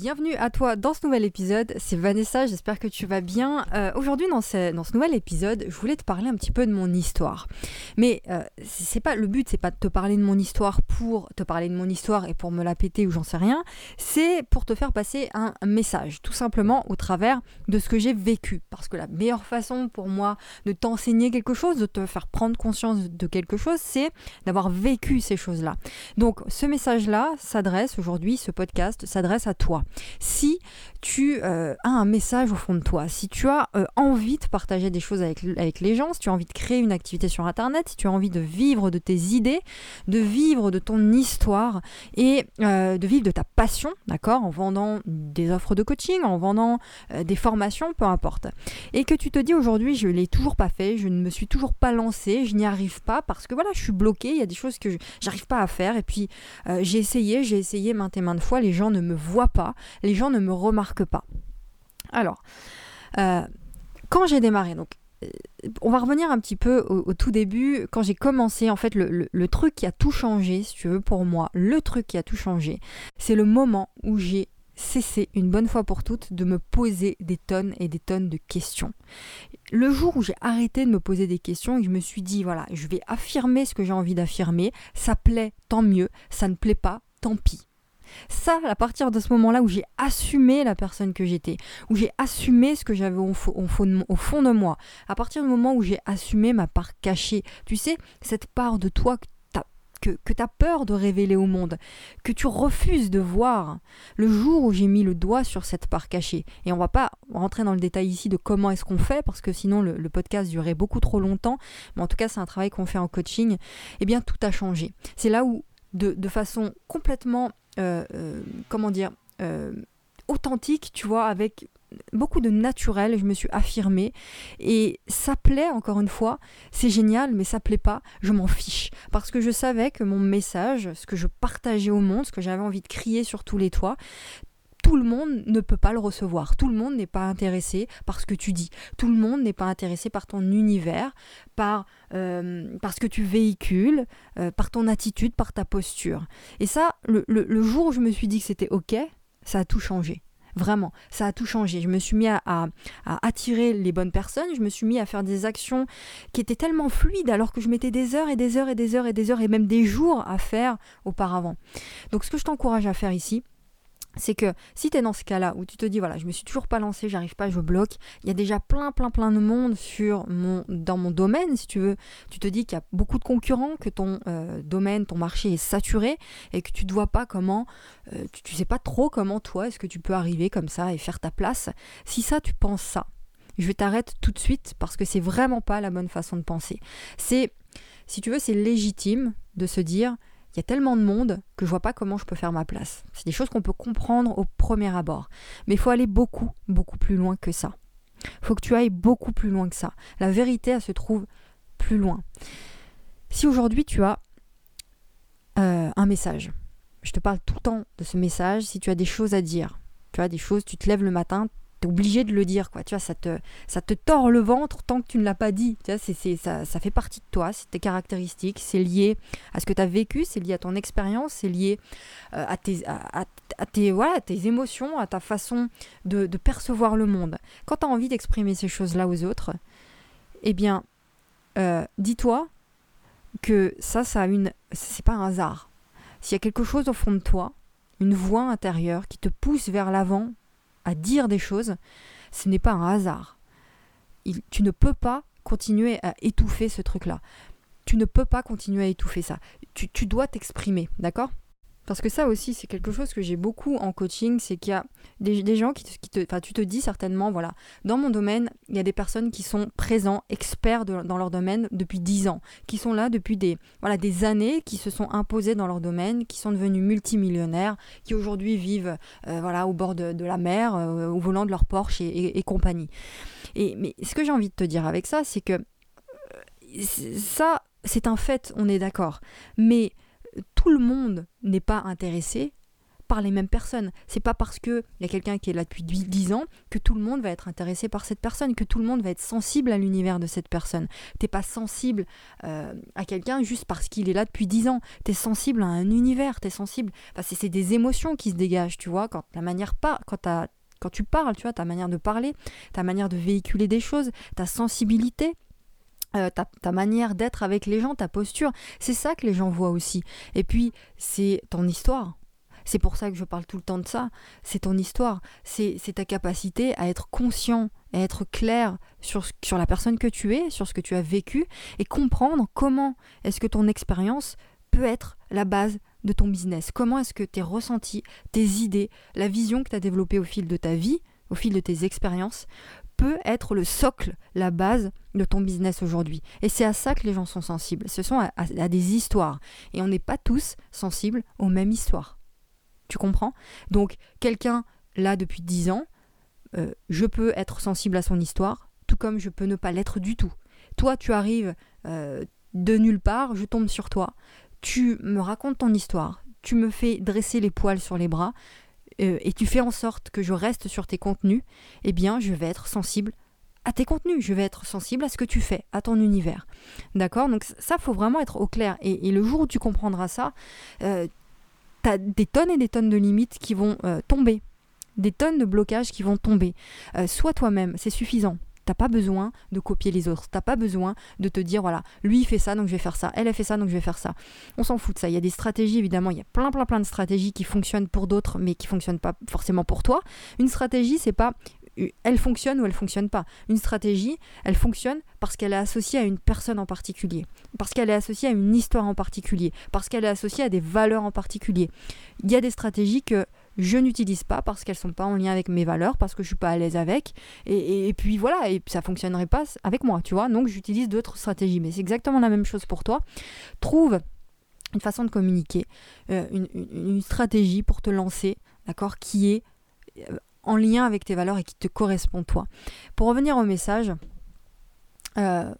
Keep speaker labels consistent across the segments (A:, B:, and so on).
A: bienvenue à toi dans ce nouvel épisode. C'est Vanessa, j'espère que tu vas bien. Euh, aujourd'hui, dans ce, nouvel épisode, je voulais te parler un petit peu de mon histoire. Mais euh, c'est pas le but, c'est pas de te parler de mon histoire pour te parler de mon histoire et pour me la péter ou j'en sais rien. C'est pour te faire passer un message, tout simplement au travers de ce que j'ai vécu. Parce que la meilleure façon pour moi de t'enseigner quelque chose, de te faire prendre conscience de quelque chose, c'est d'avoir vécu ces choses-là. Donc, ce message-là s'adresse aujourd'hui, ce podcast s'adresse à toi. Si tu euh, as un message au fond de toi, si tu as euh, envie de partager des choses avec, les gens, si tu as envie de créer une activité sur Internet, si tu as envie de vivre de tes idées, de vivre de ton histoire et euh, de vivre de ta passion, d'accord, en vendant des offres de coaching, en vendant des formations, peu importe. Et que tu te dis aujourd'hui, je ne l'ai toujours pas fait, je ne me suis toujours pas lancé, je n'y arrive pas parce que voilà, je suis bloqué, il y a des choses que j'arrive pas à faire et puis j'ai essayé, j'ai essayé maintes et maintes fois, les gens ne me voient pas, les gens ne me remarquent pas. Alors, euh, quand j'ai démarré, donc euh, on va revenir un petit peu au, tout début, quand j'ai commencé, en fait, le, truc qui a tout changé, si tu veux, pour moi, le truc qui a tout changé, c'est le moment où j'ai cessé une bonne fois pour toutes de me poser des tonnes et des tonnes de questions. Le jour où j'ai arrêté de me poser des questions et je me suis dit, voilà, je vais affirmer ce que j'ai envie d'affirmer, ça plaît, tant mieux, ça ne plaît pas, tant pis. Ça, à partir de ce moment-là où j'ai assumé la personne que j'étais, où j'ai assumé ce que j'avais au, fond de moi, à partir du moment où j'ai assumé ma part cachée, tu sais, cette part de toi que, que tu as peur de révéler au monde, que tu refuses de voir, le jour où j'ai mis le doigt sur cette part cachée, et on va pas rentrer dans le détail ici de comment est-ce qu'on fait, parce que sinon le, podcast durerait beaucoup trop longtemps, mais en tout cas c'est un travail qu'on fait en coaching, eh bien tout a changé. C'est là où, de, de façon complètement comment dire, euh, authentique, tu vois, avec beaucoup de naturel, je me suis affirmée. Et ça plaît encore une fois, c'est génial mais ça plaît pas, je m'en fiche. Parce que je savais que mon message, ce que je partageais au monde, ce que j'avais envie de crier sur tous les toits, tout le monde ne peut pas le recevoir. Tout le monde n'est pas intéressé par ce que tu dis. Tout le monde n'est pas intéressé par ton univers, par, euh, ce que tu véhicules, euh, par ton attitude, par ta posture. Et ça, le, jour où je me suis dit que c'était OK, ça a tout changé. Vraiment, ça a tout changé. Je me suis mis à, à, attirer les bonnes personnes, je me suis mis à faire des actions qui étaient tellement fluides alors que je mettais des heures et des heures et des heures et des heures et même des jours à faire auparavant. Donc ce que je t'encourage à faire ici, c'est que si tu es dans ce cas-là où tu te dis voilà, je me suis toujours pas lancé, j'arrive pas, je bloque, il y a déjà plein plein plein de monde sur mon dans mon domaine si tu veux, tu te dis qu'il y a beaucoup de concurrents, que ton euh, domaine, ton marché est saturé et que tu ne vois pas comment euh, tu, ne sais pas trop comment toi est-ce que tu peux arriver comme ça et faire ta place. Si ça tu penses ça, je vais t'arrêter tout de suite parce que c'est vraiment pas la bonne façon de penser. C'est si tu veux, c'est légitime de se dire il y a tellement de monde que je vois pas comment je peux faire ma place. C'est des choses qu'on peut comprendre au premier abord. Mais il faut aller beaucoup, beaucoup plus loin que ça. Faut que tu ailles beaucoup plus loin que ça. La vérité, elle se trouve plus loin. Si aujourd'hui tu as euh, un message, je te parle tout le temps de ce message, si tu as des choses à dire, tu as des choses, tu te lèves le matin, t'es obligé de le dire, quoi. Tu vois, ça te, ça te tord le ventre tant que tu ne l'as pas dit. Tu vois, ça, ça fait partie de toi, c'est tes caractéristiques, c'est lié à ce que tu as vécu, c'est lié à ton expérience, c'est lié euh, à, tes, à, tes, voilà, tes émotions, à ta façon de, de percevoir le monde. Quand tu as envie d'exprimer ces choses-là aux autres, eh bien, euh, dis-toi que ça, ça a une, c'est pas un hasard. S'il y a quelque chose au fond de toi, une voix intérieure qui te pousse vers l'avant à dire des choses, ce n'est pas un hasard. tu ne peux pas continuer à étouffer ce truc-là. Tu ne peux pas continuer à étouffer ça. tu dois t'exprimer, d'accord? Parce que ça aussi, c'est quelque chose que j'ai beaucoup en coaching, c'est qu'il y a des, gens qui te, Enfin, tu te dis certainement, voilà, dans mon domaine, il y a des personnes qui sont présents, experts dans leur domaine depuis 10 ans, qui sont là depuis des, voilà, des années, qui se sont imposés dans leur domaine, qui sont devenus multimillionnaires, qui aujourd'hui vivent euh, voilà, au bord de, la mer, euh, au volant de leur Porsche et, compagnie. Et, mais ce que j'ai envie de te dire avec ça, c'est que euh, ça, c'est un fait, on est d'accord. Mais tout le monde n'est pas intéressé par les mêmes personnes. C'est pas parce qu'il y a quelqu'un qui est là depuis 10 ans que tout le monde va être intéressé par cette personne, que tout le monde va être sensible à l'univers de cette personne. T'es pas sensible euh, à quelqu'un juste parce qu'il est là depuis 10 ans. Tu es sensible à un univers, tu es sensible. Enfin, c'est des émotions qui se dégagent, tu vois, quand la manière pas, quand quand tu parles, tu vois, ta manière de parler, ta manière de véhiculer des choses, ta sensibilité, euh, ta, manière d'être avec les gens, ta posture, c'est ça que les gens voient aussi. Et puis, c'est ton histoire. C'est pour ça que je parle tout le temps de ça. C'est ton histoire. C'est ta capacité à être conscient, à être clair sur, sur la personne que tu es, sur ce que tu as vécu, et comprendre comment est-ce que ton expérience peut être la base de ton business. Comment est-ce que tes ressentis, tes idées, la vision que tu as développée au fil de ta vie, au fil de tes expériences, peut être le socle, la base de ton business aujourd'hui. Et c'est à ça que les gens sont sensibles. Ce sont à des histoires. Et on n'est pas tous sensibles aux mêmes histoires. Tu comprends? Donc, quelqu'un là depuis 10 ans, euh, je peux être sensible à son histoire, tout comme je peux ne pas l'être du tout. Toi, tu arrives euh, de nulle part, je tombe sur toi, tu me racontes ton histoire, tu me fais dresser les poils sur les bras, euh, et tu fais en sorte que je reste sur tes contenus, eh bien, je vais être sensible à tes contenus, je vais être sensible à ce que tu fais, à ton univers. D'accord? Donc ça, faut vraiment être au clair. Et, le jour où tu comprendras ça, tu as des tonnes et des tonnes de limites qui vont euh, tomber, des tonnes de blocages qui vont tomber. Euh, sois toi-même, c'est suffisant. T'as pas besoin de copier les autres. T'as pas besoin de te dire voilà, lui fait ça donc je vais faire ça, elle a fait ça donc je vais faire ça. On s'en fout de ça. Il y a des stratégies évidemment, il y a plein plein plein de stratégies qui fonctionnent pour d'autres mais qui fonctionnent pas forcément pour toi. Une stratégie c'est pas elle fonctionne ou elle fonctionne pas. Une stratégie, elle fonctionne parce qu'elle est associée à une personne en particulier, parce qu'elle est associée à une histoire en particulier, parce qu'elle est associée à des valeurs en particulier. Il y a des stratégies que je n'utilise pas parce qu'elles sont pas en lien avec mes valeurs, parce que je suis pas à l'aise avec, et, puis voilà, et ça fonctionnerait pas avec moi, tu vois. Donc j'utilise d'autres stratégies, mais c'est exactement la même chose pour toi. Trouve une façon de communiquer, euh, une, stratégie pour te lancer, d'accord, qui est euh, en lien avec tes valeurs et qui te correspond toi. Pour revenir au message, euh,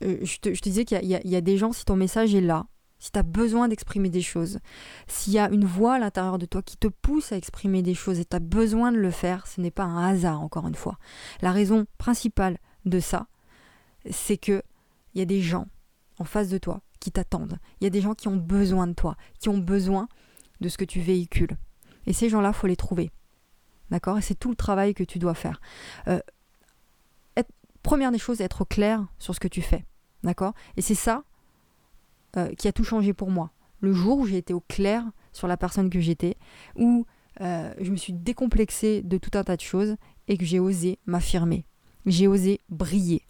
A: je, te, disais qu'il y, a des gens, si ton message est là, si tu as besoin d'exprimer des choses, s'il y a une voix à l'intérieur de toi qui te pousse à exprimer des choses et tu as besoin de le faire, ce n'est pas un hasard, encore une fois. La raison principale de ça, c'est que il y a des gens en face de toi qui t'attendent. Il y a des gens qui ont besoin de toi, qui ont besoin de ce que tu véhicules. Et ces gens-là, faut les trouver. D'accord? Et c'est tout le travail que tu dois faire. Euh, première des choses, être clair sur ce que tu fais. D'accord? Et c'est ça euh, qui a tout changé pour moi. Le jour où j'ai été au clair sur la personne que j'étais, où euh, je me suis décomplexée de tout un tas de choses et que j'ai osé m'affirmer. J'ai osé briller.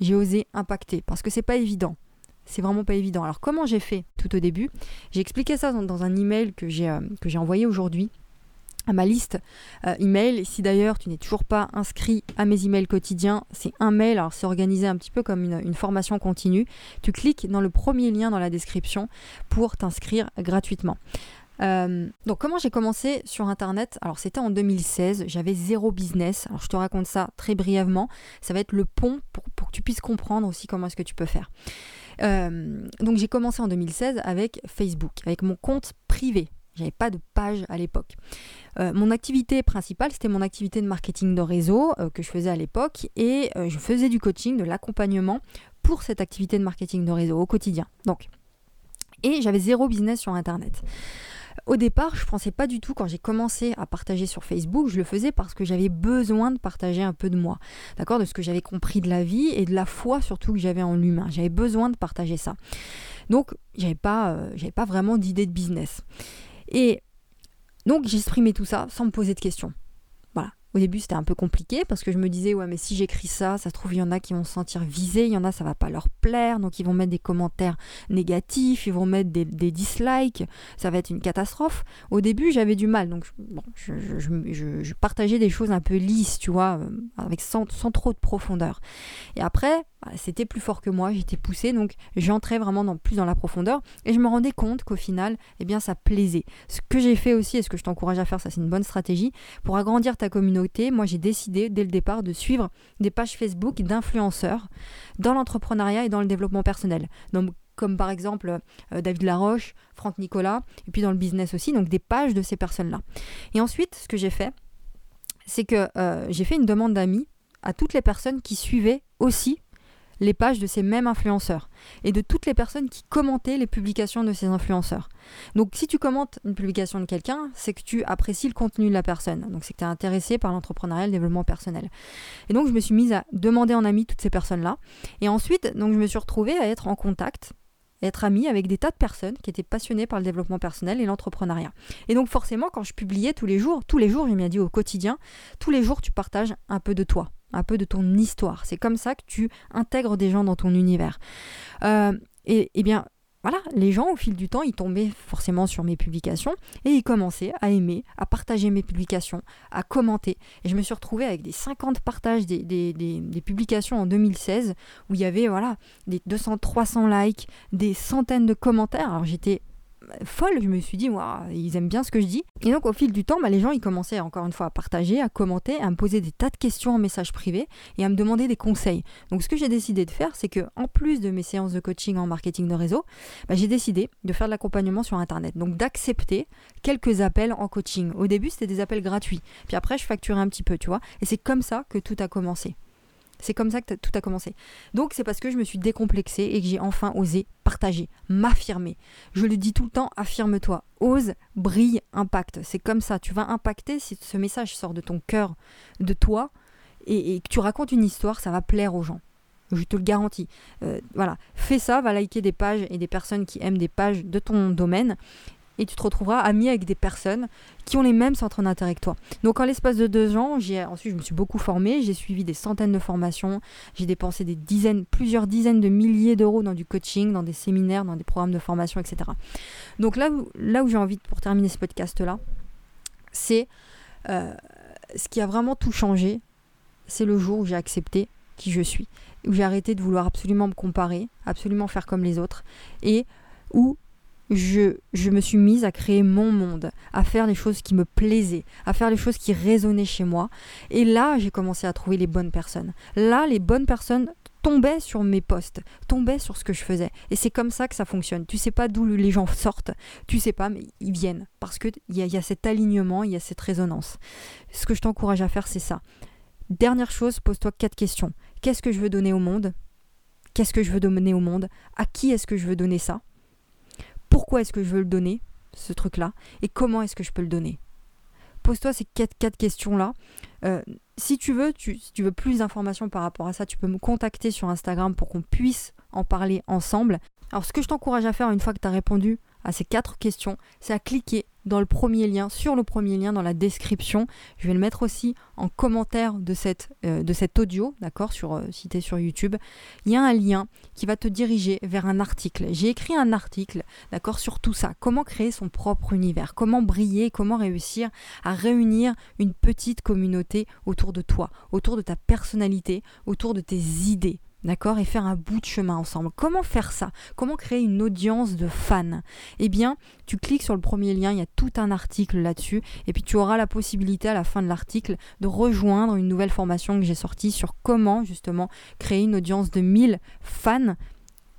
A: J'ai osé impacter. Parce que c'est pas évident. C'est vraiment pas évident. Alors comment j'ai fait tout au début? J'ai expliqué ça dans, dans un email que j'ai envoyé aujourd'hui à ma liste euh, email. Si d'ailleurs tu n'es toujours pas inscrit à mes emails quotidiens, c'est un mail, alors c'est organisé un petit peu comme une, formation continue. Tu cliques dans le premier lien dans la description pour t'inscrire gratuitement. Euh, donc comment j'ai commencé sur internet? Alors c'était en 2016, j'avais zéro business. Alors je te raconte ça très brièvement. Ça va être le pont pour, que tu puisses comprendre aussi comment est-ce que tu peux faire. Euh, donc j'ai commencé en 2016 avec Facebook, avec mon compte privé. J'avais pas de page à l'époque. Euh, mon activité principale, c'était mon activité de marketing de réseau euh, que je faisais à l'époque et euh, je faisais du coaching, de l'accompagnement pour cette activité de marketing de réseau au quotidien. Donc, et j'avais zéro business sur Internet. Au départ, je ne pensais pas du tout quand j'ai commencé à partager sur Facebook, je le faisais parce que j'avais besoin de partager un peu de moi, d'accord, de ce que j'avais compris de la vie et de la foi surtout que j'avais en l'humain. J'avais besoin de partager ça. Donc, j'avais pas, j'avais pas vraiment d'idée de business. Et donc j'exprimais tout ça sans me poser de questions. Au début, c'était un peu compliqué parce que je me disais, ouais, mais si j'écris ça, ça se trouve, il y en a qui vont se sentir visés, il y en a, ça va pas leur plaire, donc ils vont mettre des commentaires négatifs, ils vont mettre des, dislikes, ça va être une catastrophe. Au début, j'avais du mal, donc je, partageais des choses un peu lisses, tu vois, euh, avec sans, trop de profondeur. Et après, bah, c'était plus fort que moi, j'étais poussée, donc j'entrais vraiment plus dans la profondeur. Et je me rendais compte qu'au final, eh bien, ça plaisait. Ce que j'ai fait aussi, et ce que je t'encourage à faire, ça c'est une bonne stratégie, pour agrandir ta communauté, moi j'ai décidé dès le départ de suivre des pages Facebook d'influenceurs dans l'entrepreneuriat et dans le développement personnel. Donc comme par exemple David Laroche, Franck Nicolas, et puis dans le business aussi, donc des pages de ces personnes-là. Et ensuite, ce que j'ai fait, c'est que j'ai fait une demande d'amis à toutes les personnes qui suivaient aussi les pages de ces mêmes influenceurs et de toutes les personnes qui commentaient les publications de ces influenceurs. Donc si tu commentes une publication de quelqu'un, c'est que tu apprécies le contenu de la personne. Donc c'est que tu es intéressé par l'entrepreneuriat, le développement personnel. Et donc je me suis mise à demander en ami toutes ces personnes-là. Et ensuite, donc je me suis retrouvée à être en contact être amie avec des tas de personnes qui étaient passionnées par le développement personnel et l'entrepreneuriat. Et donc forcément, quand je publiais tous les jours, tous les jours, je m'ai dit au quotidien, tous les jours, tu partages un peu de toi, un peu de ton histoire. C'est comme ça que tu intègres des gens dans ton univers. Euh, et, et, bien, voilà, les gens au fil du temps, ils tombaient forcément sur mes publications et ils commençaient à aimer, à partager mes publications, à commenter. Et je me suis retrouvée avec des 50 partages des, des, des, publications en 2016 où il y avait voilà, des 200, 300 likes, des centaines de commentaires. Alors j'étais folle. Je me suis dit, ils aiment bien ce que je dis. Et donc, au fil du temps, bah, les gens, ils commençaient encore une fois à partager, à commenter, à me poser des tas de questions en message privé et à me demander des conseils. Donc, ce que j'ai décidé de faire, c'est que en plus de mes séances de coaching en marketing de réseau, bah, j'ai décidé de faire de l'accompagnement sur Internet. Donc, d'accepter quelques appels en coaching. Au début, c'était des appels gratuits. Puis après, je facturais un petit peu, tu vois. Et c'est comme ça que tout a commencé. C'est comme ça que tout a commencé. Donc c'est parce que je me suis décomplexée et que j'ai enfin osé partager, m'affirmer. Je le dis tout le temps, affirme-toi, ose, brille, impacte. C'est comme ça, tu vas impacter si ce message sort de ton cœur, de toi, et, que tu racontes une histoire, ça va plaire aux gens. Je te le garantis. Euh, voilà, fais ça, va liker des pages et des personnes qui aiment des pages de ton domaine et tu te retrouveras ami avec des personnes qui ont les mêmes centres d'intérêt que toi. Donc en l'espace de deux ans, j'ai ensuite je me suis beaucoup formée, j'ai suivi des centaines de formations, j'ai dépensé des dizaines, plusieurs dizaines de milliers d'euros dans du coaching, dans des séminaires, dans des programmes de formation, etc. Donc là où, là j'ai envie, pour terminer ce podcast-là, c'est euh, ce qui a vraiment tout changé, c'est le jour où j'ai accepté qui je suis, où j'ai arrêté de vouloir absolument me comparer, absolument faire comme les autres, et où je, je, me suis mise à créer mon monde, à faire les choses qui me plaisaient, à faire les choses qui résonnaient chez moi. Et là, j'ai commencé à trouver les bonnes personnes. Là, les bonnes personnes tombaient sur mes posts, tombaient sur ce que je faisais. Et c'est comme ça que ça fonctionne. Tu sais pas d'où les gens sortent, tu sais pas, mais ils viennent. Parce qu'il y, y a cet alignement, il y a cette résonance. Ce que je t'encourage à faire, c'est ça. Dernière chose, pose-toi quatre questions. Qu'est-ce que je veux donner au monde? Qu'est-ce que je veux donner au monde? À qui est-ce que je veux donner ça? Pourquoi est-ce que je veux le donner, ce truc-là, et comment est-ce que je peux le donner? Pose-toi ces quatre, questions-là. Euh, si tu veux, si tu veux plus d'informations par rapport à ça, tu peux me contacter sur Instagram pour qu'on puisse en parler ensemble. Alors ce que je t'encourage à faire une fois que tu as répondu à ces quatre questions, c'est à cliquer dans le premier lien, sur le premier lien dans la description. Je vais le mettre aussi en commentaire de, cette, euh, cet audio, d'accord, sur, euh, si tu es sur YouTube. Il y a un lien qui va te diriger vers un article. J'ai écrit un article, d'accord, sur tout ça. Comment créer son propre univers, comment briller, comment réussir à réunir une petite communauté autour de toi, autour de ta personnalité, autour de tes idées? D'accord, et faire un bout de chemin ensemble. Comment faire ça? Comment créer une audience de fans? Eh bien, tu cliques sur le premier lien, il y a tout un article là-dessus, et puis tu auras la possibilité à la fin de l'article de rejoindre une nouvelle formation que j'ai sortie sur comment justement créer une audience de 1000 fans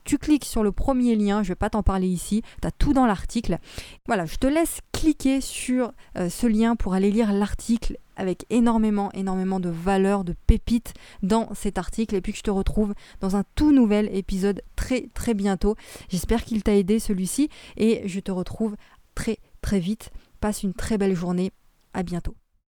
A: tu cliques sur le premier lien, je ne vais pas t'en parler ici, tu as tout dans l'article. Voilà, je te laisse cliquer sur euh, ce lien pour aller lire l'article avec énormément, énormément de valeur, de pépites dans cet article. Et puis que je te retrouve dans un tout nouvel épisode très, très bientôt. J'espère qu'il t'a aidé celui-ci et je te retrouve très, très vite. Passe une très belle journée. À bientôt.